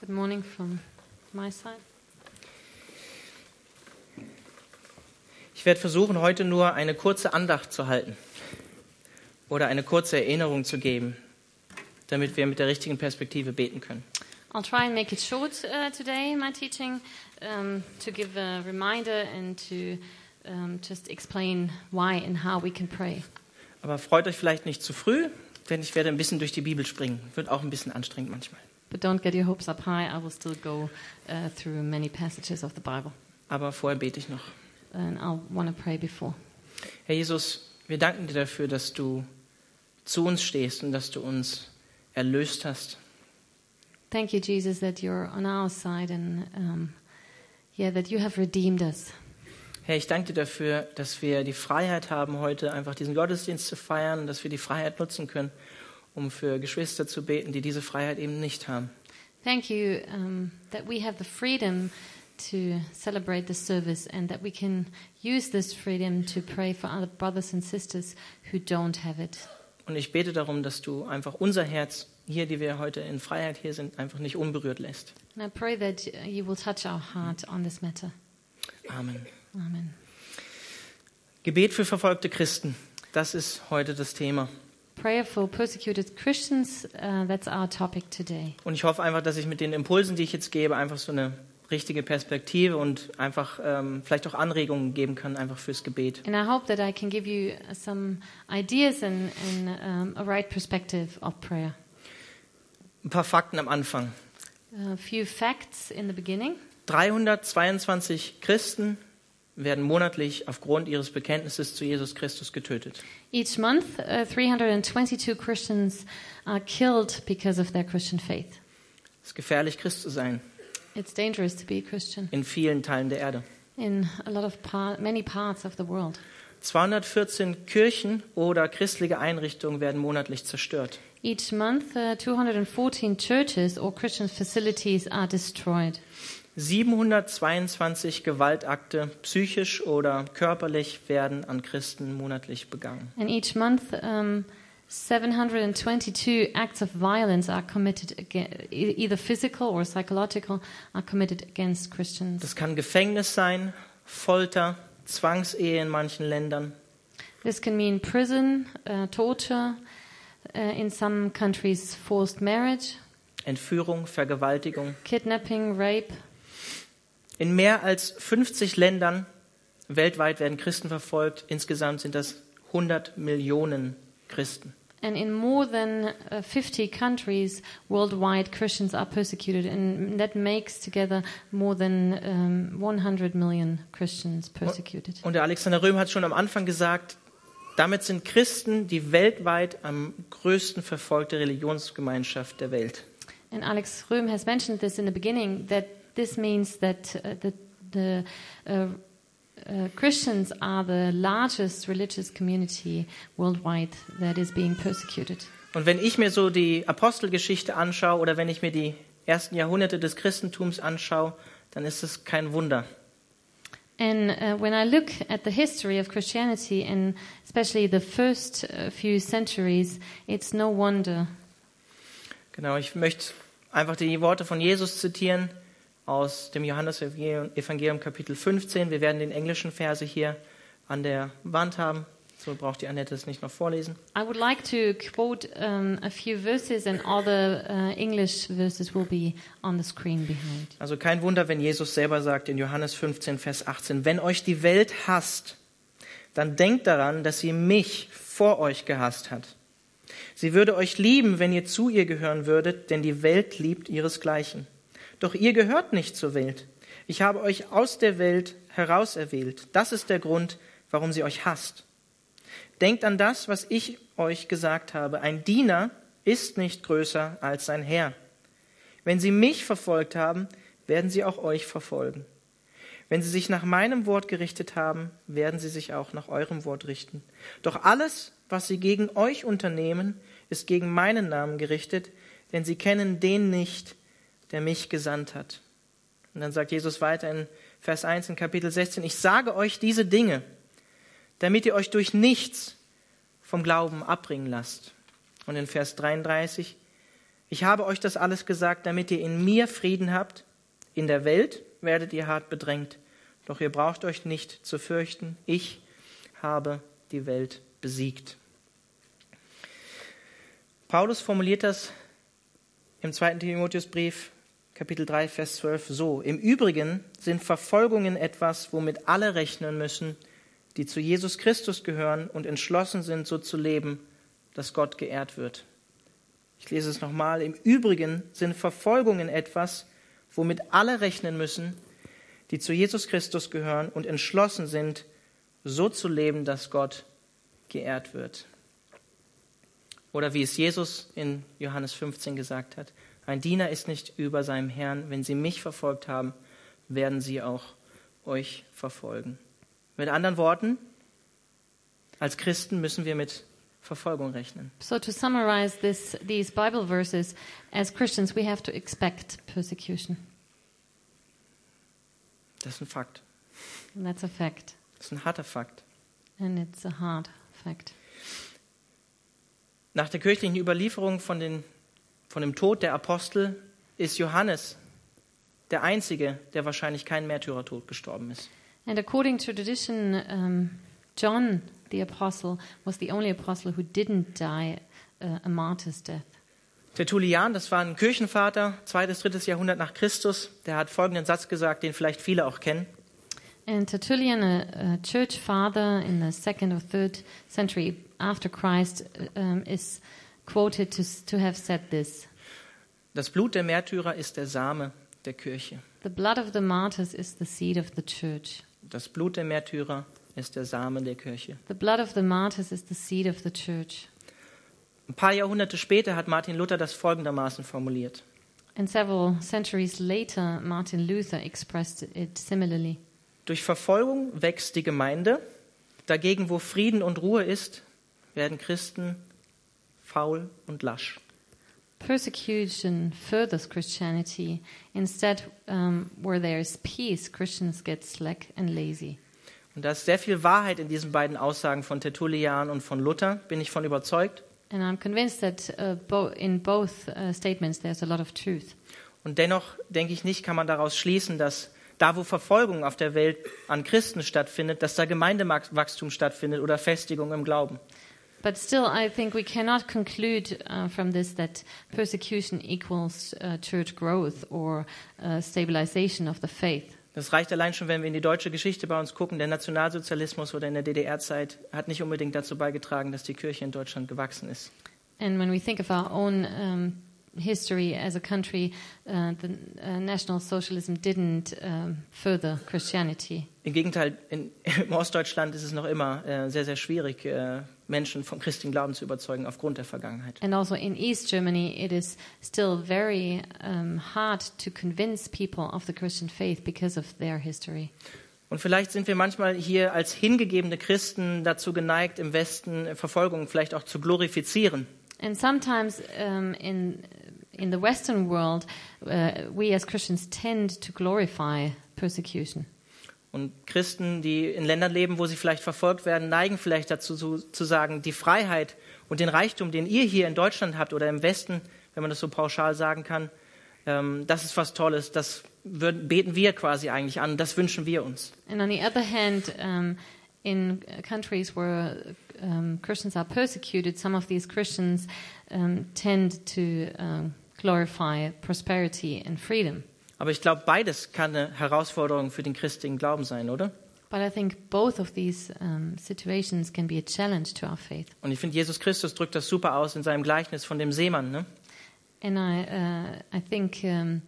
Good morning from my side. Ich werde versuchen, heute nur eine kurze Andacht zu halten oder eine kurze Erinnerung zu geben, damit wir mit der richtigen Perspektive beten können. I'll try and make it short uh, today my teaching um, to give a reminder and to um, just explain why and how we can pray. Aber freut euch vielleicht nicht zu früh, denn ich werde ein bisschen durch die Bibel springen. Wird auch ein bisschen anstrengend manchmal. But don't get your hopes up high. I will still go uh, through many passages of the Bible. Aber vorher bete ich noch. And I'll want to pray before. Herr Jesus, wir danken dir dafür, dass du zu uns stehst und dass du uns erlöst hast. Thank you, Jesus, that you're on our side and um, yeah, that you have redeemed us. Herr, ich danke dir dafür, dass wir die Freiheit haben, heute einfach diesen Gottesdienst zu feiern und dass wir die Freiheit nutzen können, um für Geschwister zu beten, die diese Freiheit eben nicht haben. Thank you um, that we have the freedom to celebrate the service and that we can use this freedom to pray for other brothers and sisters who don't have it. Und ich bete darum, dass du einfach unser Herz hier, die wir heute in Freiheit hier sind, einfach nicht unberührt lässt. And I pray that you will touch our heart on this matter. Amen. Amen. Gebet für verfolgte Christen, das ist heute das Thema. Prayer for persecuted Christians, uh, that's our topic today. Und ich hoffe einfach, dass ich mit den Impulsen, die ich jetzt gebe, einfach so eine richtige Perspektive und einfach ähm, vielleicht auch Anregungen geben kann, einfach fürs Gebet. And I hope that I can give you some ideas and, and um, a right perspective of prayer. Ein paar Fakten am Anfang. A few facts in the beginning. 322 Christen werden monatlich aufgrund ihres Bekenntnisses zu Jesus Christus getötet. Each month, uh, 322 Christians are killed because of their Christian faith. Es ist gefährlich, Christ zu sein It's dangerous to be a Christian in vielen Teilen der Erde. in a lot of par- many parts of the world. 214 Kirchen oder christliche Einrichtungen werden monatlich zerstört. Each month, uh, 214 churches or Christian facilities are destroyed. 722 Gewaltakte, psychisch oder körperlich, werden an Christen monatlich begangen. And each month, um, 722 acts of violence are committed, e- either physical or psychological, are committed against Christians. Das kann Gefängnis sein, Folter, Zwangsehe in manchen Ländern. This can mean prison, uh, torture, uh, in some countries, forced marriage, Entführung, Vergewaltigung. kidnapping, rape. In mehr als 50 Ländern weltweit werden Christen verfolgt. Insgesamt sind das 100 Millionen Christen. And in more than uh, 50 countries worldwide, Christians are persecuted, and that makes together more than um, 100 million Christians persecuted. Und der Alexander Röhm hat schon am Anfang gesagt, damit sind Christen die weltweit am größten verfolgte Religionsgemeinschaft der Welt. And Alex Röhm has mentioned this in the beginning that this means that uh, the, the uh, uh, Christians are the largest religious community worldwide that is being persecuted. Und wenn ich mir so die Apostelgeschichte anschaue oder wenn ich mir die ersten Jahrhunderte des Christentums anschaue, dann ist es kein Wunder. And uh, when I look at the history of Christianity, and especially the first uh, few centuries, it's no wonder. Genau, ich möchte einfach die Worte von Jesus zitieren aus dem Johannesevangelium Kapitel 15. Wir werden den englischen Verse hier an der Wand haben. So braucht die Annette es nicht noch vorlesen. I would like to quote um, a few verses, and all the uh, English verses will be on the screen behind. Also kein Wunder, wenn Jesus selber sagt in Johannes 15, Vers 18, wenn euch die Welt hasst, dann denkt daran, dass sie mich vor euch gehasst hat. Sie würde euch lieben, wenn ihr zu ihr gehören würdet, denn die Welt liebt ihresgleichen. Doch ihr gehört nicht zur Welt. Ich habe euch aus der Welt herauserwählt. Das ist der Grund, warum sie euch hasst. Denkt an das, was ich euch gesagt habe. Ein Diener ist nicht größer als sein Herr. Wenn sie mich verfolgt haben, werden sie auch euch verfolgen. Wenn sie sich nach meinem Wort gerichtet haben, werden sie sich auch nach eurem Wort richten. Doch alles, was sie gegen euch unternehmen, ist gegen meinen Namen gerichtet, denn sie kennen den nicht, der mich gesandt hat. Und dann sagt Jesus weiter in Vers 1 in Kapitel 16, ich sage euch diese Dinge, damit ihr euch durch nichts vom Glauben abbringen lasst. Und in Vers 33, Ich habe euch das alles gesagt, damit ihr in mir Frieden habt. In der Welt werdet ihr hart bedrängt, doch ihr braucht euch nicht zu fürchten. Ich habe die Welt besiegt. Paulus formuliert das im zweiten Timotheusbrief, Kapitel 3, Vers 12 so. Im Übrigen sind Verfolgungen etwas, womit alle rechnen müssen, die zu Jesus Christus gehören und entschlossen sind, so zu leben, dass Gott geehrt wird. Ich lese es nochmal. Im Übrigen sind Verfolgungen etwas, womit alle rechnen müssen, die zu Jesus Christus gehören und entschlossen sind, so zu leben, dass Gott geehrt wird. Oder wie es Jesus in Johannes 15 gesagt hat, ein Diener ist nicht über seinem Herrn. Wenn sie mich verfolgt haben, werden sie auch euch verfolgen. Mit anderen Worten, als Christen müssen wir mit Verfolgung rechnen. So to summarize this, these Bible verses, as Christians we have to expect persecution. Das ist ein Fakt. And that's a fact. Das ist ein harter Fakt. And it's a hard fact. Nach der kirchlichen Überlieferung von, den, von dem Tod der Apostel ist Johannes der Einzige, der wahrscheinlich keinen Märtyrertod gestorben ist. And according to tradition, um, John the apostle was the only apostle who didn't die uh, a martyr's death. Tertullian, das war ein Kirchenvater, zweites, drittes Jahrhundert nach Christus, der hat folgenden Satz gesagt, den vielleicht viele auch kennen. And Tertullian, a, a church father in the second or third century after Christ, um, is quoted to, to have said this Das Blut der Märtyrer ist der Same der Kirche. The blood of the martyrs is the seed of the church. Das Blut der Märtyrer ist der Same der Kirche. The blood of the martyrs is the seed of the church. Ein paar Jahrhunderte später hat Martin Luther das folgendermaßen formuliert. And several centuries later, Martin Luther expressed it similarly. Durch Verfolgung wächst die Gemeinde, dagegen wo Frieden und Ruhe ist, werden Christen faul und lasch. Persecution furthers Christianity. Instead, um, where there is peace, Christians get slack and lazy. Und da ist sehr viel Wahrheit in diesen beiden Aussagen von Tertullian und von Luther, bin ich von überzeugt. And I'm convinced that uh, bo in both uh, statements there's a lot of truth. Und dennoch denke ich nicht, kann man daraus schließen, dass da, wo Verfolgung auf der Welt an Christen stattfindet, dass da Gemeindewachstum stattfindet oder Festigung im Glauben. But still, I think we cannot conclude uh, from this that persecution equals uh, church growth or uh, stabilization of the faith. Das reicht allein schon, wenn wir in die deutsche Geschichte bei uns gucken. Der Nationalsozialismus oder in der DDR-Zeit hat nicht unbedingt dazu beigetragen, dass die Kirche in Deutschland gewachsen ist. And when we think of our own um, history as a country, uh, the uh, National Socialism didn't um, further Christianity. Im Gegenteil, in, im Ostdeutschland ist es noch immer äh, sehr, sehr schwierig, äh, Menschen vom christlichen Glauben zu überzeugen aufgrund der Vergangenheit. And also in East Germany, it is still very um, hard to convince people of the Christian faith because of their history. Und vielleicht sind wir manchmal hier als hingegebene Christen dazu geneigt, im Westen Verfolgung vielleicht auch zu glorifizieren. And sometimes um, in in the Western world, uh, we as Christians tend to glorify persecution. Und Christen, die in Ländern leben, wo sie vielleicht verfolgt werden, neigen vielleicht dazu zu, zu sagen, die Freiheit und den Reichtum, den ihr hier in Deutschland habt oder im Westen, wenn man das so pauschal sagen kann, ähm, das ist was Tolles, das würden, beten wir quasi eigentlich an, das wünschen wir uns. And on the other hand, um, in countries where um, Christians are persecuted, some of these Christians um, tend to um, glorify prosperity and freedom. Aber ich glaube, beides kann eine Herausforderung für den christlichen Glauben sein, oder? But I think both of these um, situations can be a challenge to our faith. Und ich finde, Jesus Christus drückt das super aus in seinem Gleichnis von dem Seemann. Ne? And I, uh, I think um,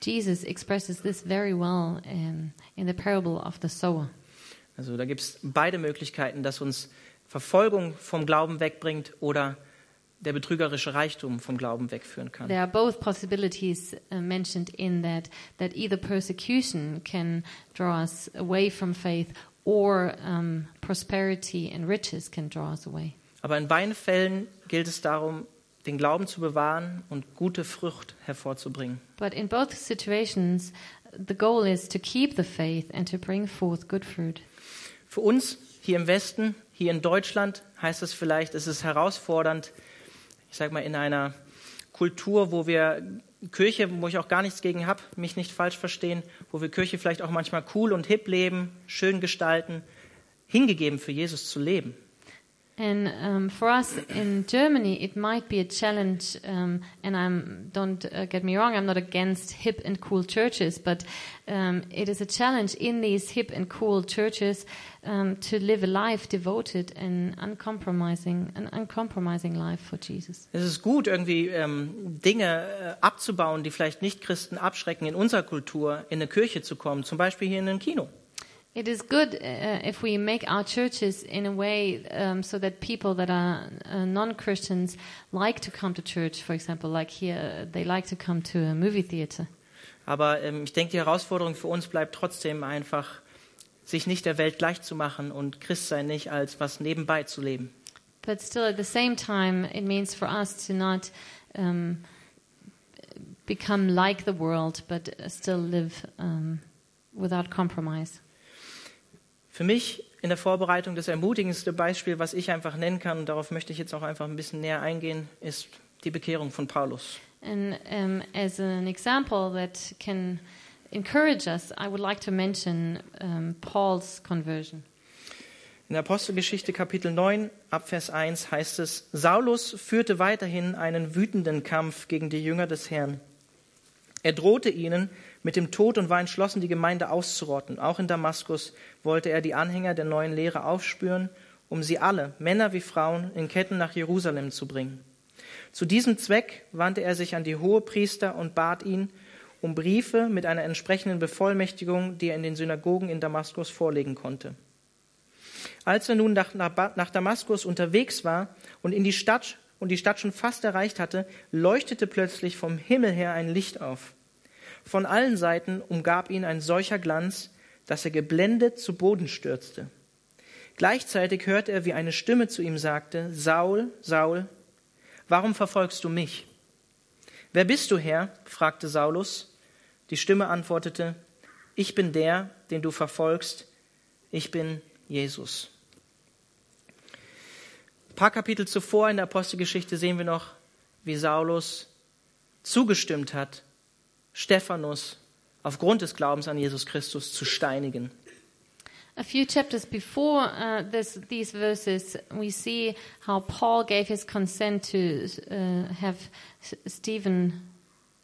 Jesus expresses this very well um, in the parable of the sower. Also da gibt es beide Möglichkeiten, dass uns Verfolgung vom Glauben wegbringt oder der betrügerische Reichtum vom Glauben wegführen kann. There are both possibilities uh, mentioned in that, that either persecution can draw us away from faith or um, prosperity and riches can draw us away. Aber in beiden Fällen gilt es darum, den Glauben zu bewahren und gute Frucht hervorzubringen. But in both situations, the goal is to keep the faith and to bring forth good fruit. Für uns hier im Westen, hier in Deutschland, heißt es vielleicht, es ist herausfordernd, ich sage mal, in einer Kultur, wo wir Kirche, wo ich auch gar nichts gegen habe, mich nicht falsch verstehen, wo wir Kirche vielleicht auch manchmal cool und hip leben, schön gestalten, hingegeben für Jesus zu leben. And um, for us in Germany, it might be a challenge. Um, and I'm don't uh, get me wrong, I'm not against hip and cool churches, but um, it is a challenge in these hip and cool churches to live a life devoted and uncompromising, an uncompromising life for Jesus. Es ist gut, irgendwie ähm, Dinge äh, abzubauen, die vielleicht nicht Christen abschrecken, in unserer Kultur in eine Kirche zu kommen, zum Beispiel hier in ein Kino. It is good uh, if we make our churches in a way um, so that people that are uh, non-Christians like to come to church. For example, like here, they like to come to a movie theater. Aber ähm, ich denke, die Herausforderung für uns bleibt trotzdem einfach, sich nicht der Welt gleich zu machen und Christsein nicht als was nebenbei zu leben. But still, at the same time, it means for us to not um, become like the world, but still live um, without compromise. Für mich in der Vorbereitung das ermutigendste Beispiel, was ich einfach nennen kann, und darauf möchte ich jetzt auch einfach ein bisschen näher eingehen, ist die Bekehrung von Paulus. And um, as an example that can encourage us, I would like to mention um, Paul's conversion. In der Apostelgeschichte Kapitel 9 ab Vers 1 heißt es, Saulus führte weiterhin einen wütenden Kampf gegen die Jünger des Herrn. Er drohte ihnen mit dem Tod und war entschlossen, die Gemeinde auszurotten. Auch in Damaskus wollte er die Anhänger der neuen Lehre aufspüren, um sie alle, Männer wie Frauen, in Ketten nach Jerusalem zu bringen. Zu diesem Zweck wandte er sich an die Hohepriester und bat ihn um Briefe mit einer entsprechenden Bevollmächtigung, die er in den Synagogen in Damaskus vorlegen konnte. Als er nun nach, nach Damaskus unterwegs war und in die Stadt und die Stadt schon fast erreicht hatte, leuchtete plötzlich vom Himmel her ein Licht auf. Von allen Seiten umgab ihn ein solcher Glanz, dass er geblendet zu Boden stürzte. Gleichzeitig hörte er, wie eine Stimme zu ihm sagte, Saul, Saul, warum verfolgst du mich? Wer bist du, Herr? fragte Saulus. Die Stimme antwortete, ich bin der, den du verfolgst, ich bin Jesus. Ein paar Kapitel zuvor in der Apostelgeschichte sehen wir noch, wie Saulus zugestimmt hat, Stephanus aufgrund des Glaubens an Jesus Christus zu steinigen. A few chapters before uh, this, these verses, we see how Paul gave his consent to uh, have Stephen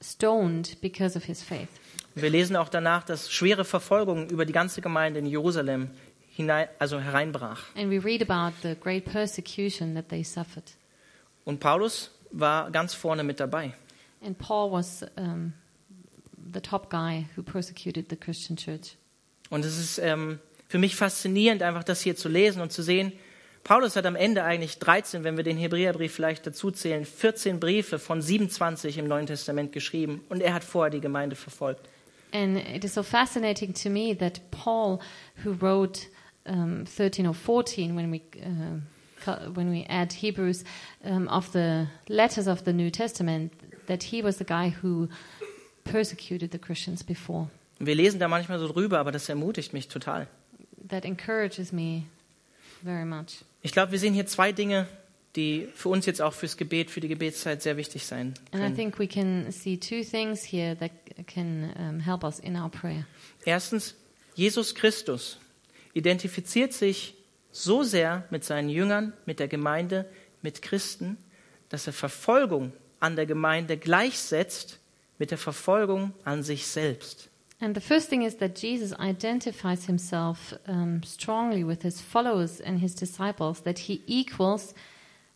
stoned because of his faith. Wir lesen auch danach, dass schwere Verfolgung über die ganze Gemeinde in Jerusalem hinein, also hereinbrach. And we read about the great persecution that they suffered. Und Paulus war ganz vorne mit dabei. And Paul was um, the top guy who persecuted the Christian church. Und es ist ähm, für mich faszinierend, einfach das hier zu lesen und zu sehen. Paulus hat am Ende eigentlich 13, wenn wir den Hebräerbrief vielleicht dazu zählen, 14 Briefe von 27 im Neuen Testament geschrieben und er hat vorher die Gemeinde verfolgt. And it is so fascinating to me that Paul, who wrote um, 13 or 14, when we uh, when we add Hebrews um, of the letters of the New Testament, that he was the guy who persecuted the Christians before. Wir lesen da manchmal so drüber, aber das ermutigt mich total. That encourages me very much. Ich glaube, wir sehen hier zwei Dinge, die für uns jetzt auch fürs Gebet, für die Gebetszeit sehr wichtig sein können. think we can see two things here that can um, help us in our prayer. Erstens, Jesus Christus identifiziert sich so sehr mit seinen Jüngern, mit der Gemeinde, mit Christen, dass er Verfolgung an der Gemeinde gleichsetzt mit der Verfolgung an sich selbst. And the first thing is that Jesus identifies himself um, strongly with his followers and his disciples, that he equals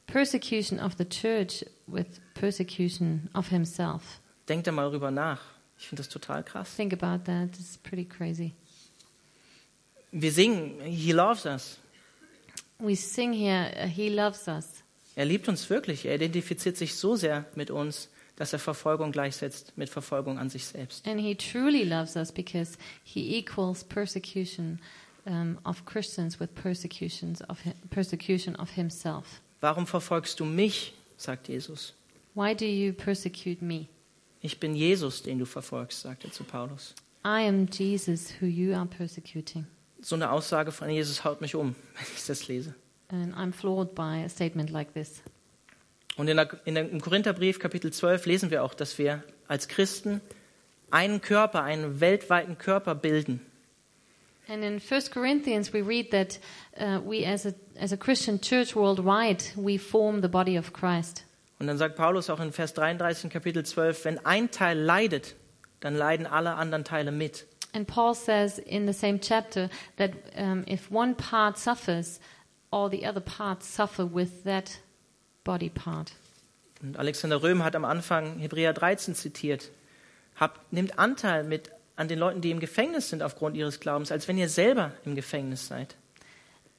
persecution of the church with persecution of himself. Denkt da mal drüber nach. Ich finde das total krass. Think about that. It's pretty crazy. Wir singen, He loves us. We sing here, uh, He loves us. Er liebt uns wirklich. Er identifiziert sich so sehr mit uns, dass er Verfolgung gleichsetzt mit Verfolgung an sich selbst. And He truly loves us because He equals persecution um, of Christians with persecutions of persecution of Himself. Warum verfolgst du mich? sagt Jesus. Why do you persecute me? Ich bin Jesus, den du verfolgst, sagt er zu Paulus. I am Jesus who you are persecuting. So eine Aussage von Jesus haut mich um, wenn ich das lese. And I'm floored by a statement like this. Und in der, in der, im Korintherbrief Kapitel 12 lesen wir auch, dass wir als Christen einen Körper, einen weltweiten Körper bilden. And in 1 Corinthians, we read that uh, we, as a, as a Christian church worldwide, we form the body of Christ. Und dann sagt Paulus auch in Vers 33 in Kapitel 12, wenn ein Teil leidet, dann leiden alle anderen Teile mit. And Paul says in the same chapter that um, if one part suffers, all the other parts suffer with that body part. Und Alexander Röhm hat am Anfang Hebräer 13 zitiert. Habt, nehmt Anteil mit an den Leuten, die im Gefängnis sind aufgrund ihres Glaubens, als wenn ihr selber im Gefängnis seid.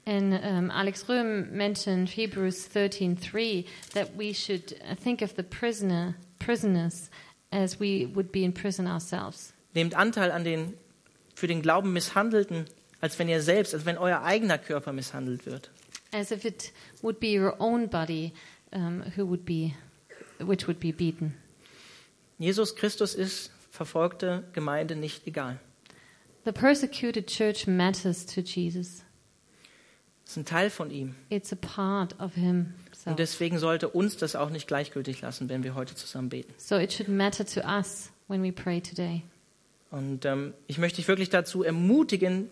And um, Alex Röhm mentioned Hebrews 13:3 that we should think of the prisoner prisoners as we would be in prison ourselves. Nehmt Anteil an den für den Glauben misshandelten, als wenn ihr selbst, als wenn euer eigener Körper misshandelt wird. As if it would be your own body um, who would be, which would be beaten. Jesus Christus ist verfolgte Gemeinde nicht egal. The persecuted church matters to Jesus. Es ist ein Teil von ihm. It's a part of him. Und deswegen sollte uns das auch nicht gleichgültig lassen, wenn wir heute zusammen beten. So it should matter to us when we pray today. Und ähm, ich möchte dich wirklich dazu ermutigen,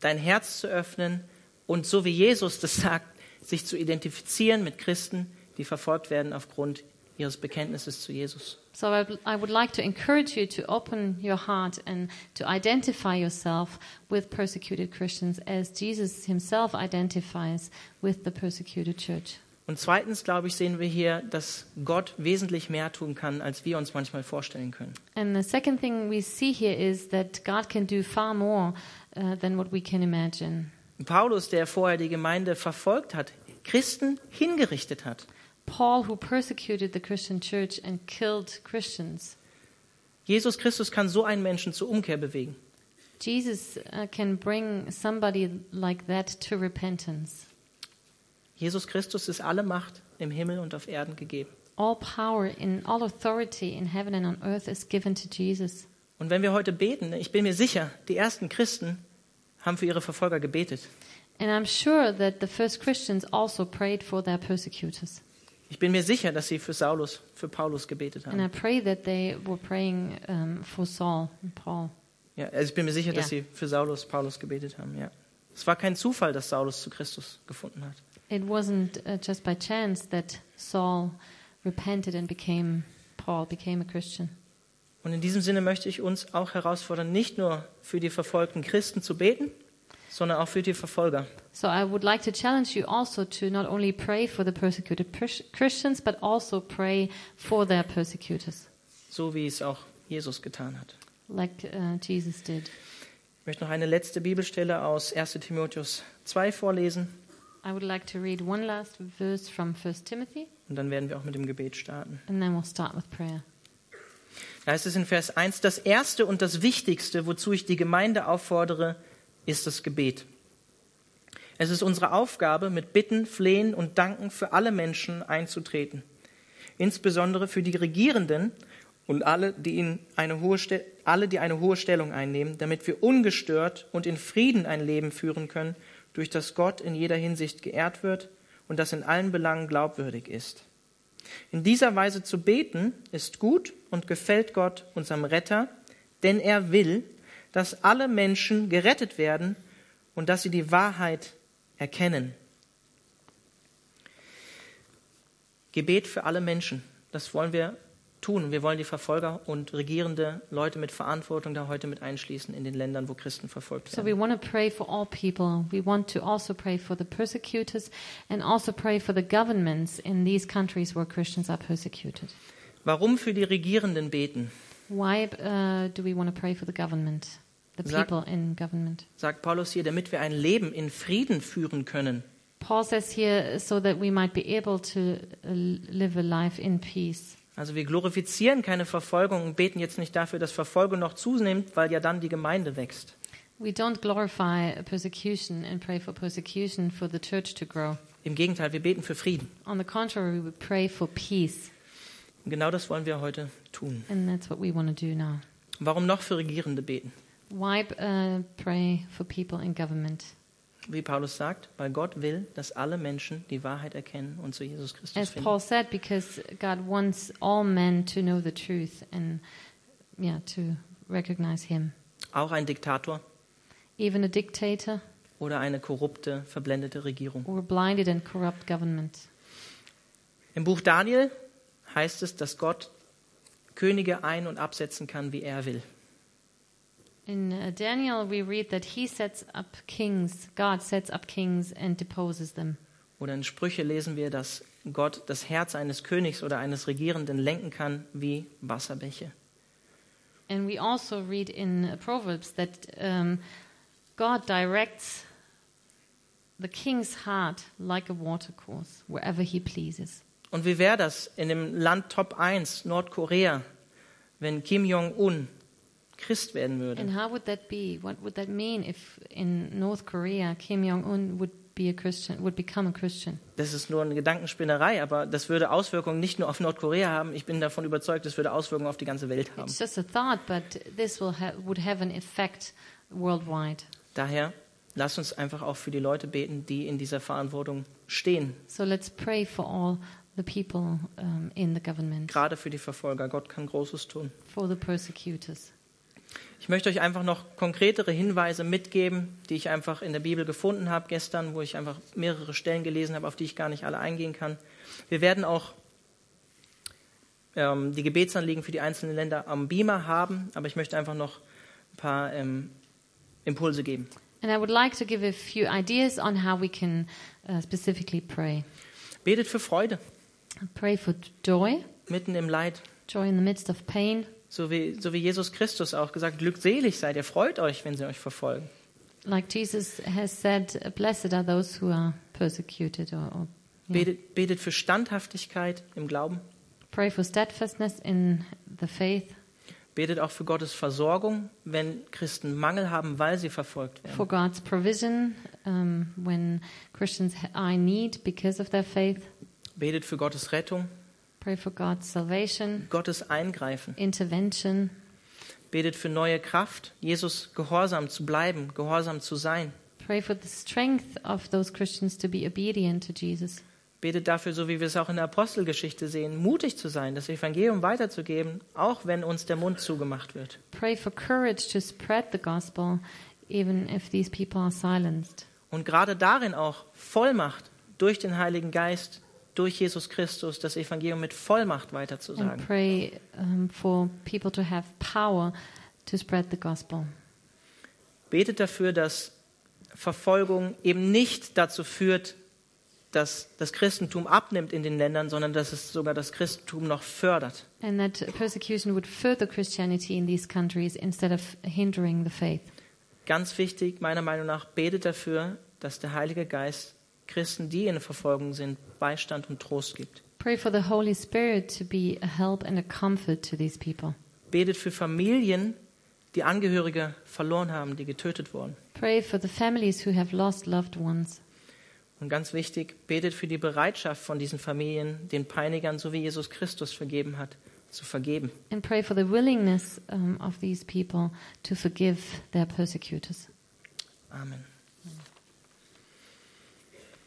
dein Herz zu öffnen und so wie Jesus das sagt, sich zu identifizieren mit Christen, die verfolgt werden aufgrund ihres Bekenntnisses zu Jesus. So I would- like to encourage you to open your heart and to identify yourself with persecuted Christians as Jesus himself identifies with the persecuted church. Und zweitens, glaube ich, sehen wir hier, dass Gott wesentlich mehr tun kann, als wir uns manchmal vorstellen können. And the second thing we see here is that God can do far more uh, than what we can imagine. Paulus, der vorher die Gemeinde verfolgt hat, Christen hingerichtet hat. Paul, who persecuted the Christian church and killed Christians, Jesus Christus kann so einen Menschen zur Umkehr bewegen. Jesus uh, can bring somebody like that to repentance. Jesus Christus ist alle Macht im Himmel und auf Erden gegeben. All power in all authority in heaven and on earth is given to Jesus. Und wenn wir heute beten, ich bin mir sicher, die ersten Christen haben für ihre Verfolger gebetet. And I'm sure that the first Christians also prayed for their persecutors. Ich bin mir sicher, dass sie für Saulus, für Paulus gebetet And I haben. pray that they were praying um, for Saul and Paul. Ja, also ich bin mir sicher, dass Ja. sie für Saulus, Paulus gebetet haben. Ja. Es war kein Zufall, dass Saulus zu Christus gefunden hat. It wasn't uh, just by chance that Saul repented and became Paul, became a Christian. Und in diesem Sinne möchte ich uns auch herausfordern, nicht nur für die verfolgten Christen zu beten, sondern auch für die Verfolger. So I would like to challenge you also to not only pray for the persecuted pers- Christians, but also pray for their persecutors, so wie es auch Jesus getan hat. like uh, Jesus did. Ich möchte noch eine letzte Bibelstelle aus 1 Timotheus 2 vorlesen I would like to read one last verse from 1 Timothy, und dann werden wir auch mit dem Gebet starten. and then we'll start with prayer. Da heißt es in Vers 1, das Erste und das Wichtigste, wozu ich die Gemeinde auffordere, ist das Gebet. Es ist unsere Aufgabe, mit Bitten, Flehen und Danken für alle Menschen einzutreten, insbesondere für die Regierenden und alle, die, in eine hohe alle, die eine hohe Stellung einnehmen, damit wir ungestört und in Frieden ein Leben führen können, durch das Gott in jeder Hinsicht geehrt wird und das in allen Belangen glaubwürdig ist. In dieser Weise zu beten ist gut und gefällt Gott, unserem Retter, denn er will, dass alle Menschen gerettet werden und dass sie die Wahrheit erkennen. Gebet für alle Menschen, das wollen wir tun. Wir wollen die Verfolger und regierende Leute mit Verantwortung da heute mit einschließen in den Ländern, wo Christen verfolgt So we werden. want to pray for all people. We want to also pray for the persecutors and also pray for the governments in these countries where Christians are persecuted. Warum für die Regierenden beten? Why uh, do we want to pray for the government, the people in government? Sagt Paulus hier, damit wir ein Leben in Frieden führen können. Paul says here, so that we might be able to uh, live a life in peace. Also wir glorifizieren keine Verfolgung und beten jetzt nicht dafür, dass Verfolgung noch zunimmt, weil ja dann die Gemeinde wächst. We don't glorify persecution and pray for persecution for the church to grow. Im Gegenteil, wir beten für Frieden. On the contrary, we pray for peace, Und genau das wollen wir heute tun. and that's what we want to do now. Warum noch für Regierende beten? Why uh, pray for people in government? Wie Paulus sagt, weil Gott will, dass alle Menschen die Wahrheit erkennen und zu Jesus Christus As finden. Paul said, because God wants all men to know the truth and yeah, to recognize him. Auch ein Diktator Even a dictator oder eine korrupte, verblendete Regierung. or a blinded and corrupt government. Im Buch Daniel heißt es, dass Gott Könige ein- und absetzen kann, wie er will. In uh, Daniel, we read that he sets up kings, God sets up kings and deposes them. Oder in Sprüche lesen wir, dass Gott das Herz eines Königs oder eines Regierenden lenken kann wie Wasserbäche. And we also read in uh, Proverbs that um, God directs the king's heart like a watercourse wherever he pleases. Und wie wäre das in dem Land Top 1, Nordkorea, wenn Kim Jong-un Christ werden würde? And how would that be? What would that mean if in North Korea Kim Jong Un would be a Christian, would become a Christian? Das ist nur eine Gedankenspinnerei, aber das würde Auswirkungen nicht nur auf Nordkorea haben. Ich bin davon überzeugt, es würde Auswirkungen auf die ganze Welt haben. It's just a thought, but this will ha would have an effect worldwide. Daher lasst uns einfach auch für die Leute beten, die in dieser Verantwortung stehen, So let's pray for all the people um, in the government, gerade für die Verfolger. Gott kann Großes tun. for the persecutors. Ich möchte euch einfach noch konkretere Hinweise mitgeben, die ich einfach in der Bibel gefunden habe gestern, wo ich einfach mehrere Stellen gelesen habe, auf die ich gar nicht alle eingehen kann. Wir werden auch ähm, die Gebetsanliegen für die einzelnen Länder am Beamer haben, aber ich möchte einfach noch ein paar ähm, Impulse geben. And I would like to give a few ideas on how we can uh, specifically pray. Betet für Freude Pray for joy, mitten im Leid, joy in the midst of pain, so wie, so wie Jesus Christus auch gesagt, glückselig seid ihr, freut euch, wenn sie euch verfolgen. like Jesus has said, "Blessed are those who are persecuted." Or, or yeah. Betet, betet für Standhaftigkeit im Glauben, pray for steadfastness in the faith, betet auch für Gottes Versorgung, wenn Christen Mangel haben, weil sie verfolgt werden. for God's provision um, when Christians are in need because of their faith. Betet für Gottes Rettung, Pray for God's salvation, Gottes Eingreifen. intervention. Betet für neue Kraft, Jesus gehorsam zu bleiben, gehorsam zu sein. Pray for the strength of those Christians to be obedient to Jesus. Betet dafür, so wie wir es auch in der Apostelgeschichte sehen, mutig zu sein, das Evangelium weiterzugeben, auch wenn uns der Mund zugemacht wird. Pray for courage to spread the gospel, even if these people are silenced. Und gerade darin auch Vollmacht durch den Heiligen Geist, durch Jesus Christus, das Evangelium mit Vollmacht And weiterzusagen. pray um, for people to have power to spread the gospel. Betet dafür, dass Verfolgung eben nicht dazu führt, dass das Christentum abnimmt in den Ländern, sondern dass es sogar das Christentum noch fördert. And that persecution would further Christianity in these countries instead of hindering the faith. Ganz wichtig, meiner Meinung nach, betet dafür, dass der Heilige Geist Christen, die in Verfolgung sind, Beistand und Trost gibt. Pray for the Holy Spirit to be a help and a comfort to these people. Betet für Familien, die Angehörige verloren haben, die getötet wurden. Pray for the families who have lost loved ones. Und ganz wichtig, betet für die Bereitschaft von diesen Familien, den Peinigern, so wie Jesus Christus vergeben hat, zu vergeben. And pray for the willingness um, of these people to forgive their persecutors. Amen.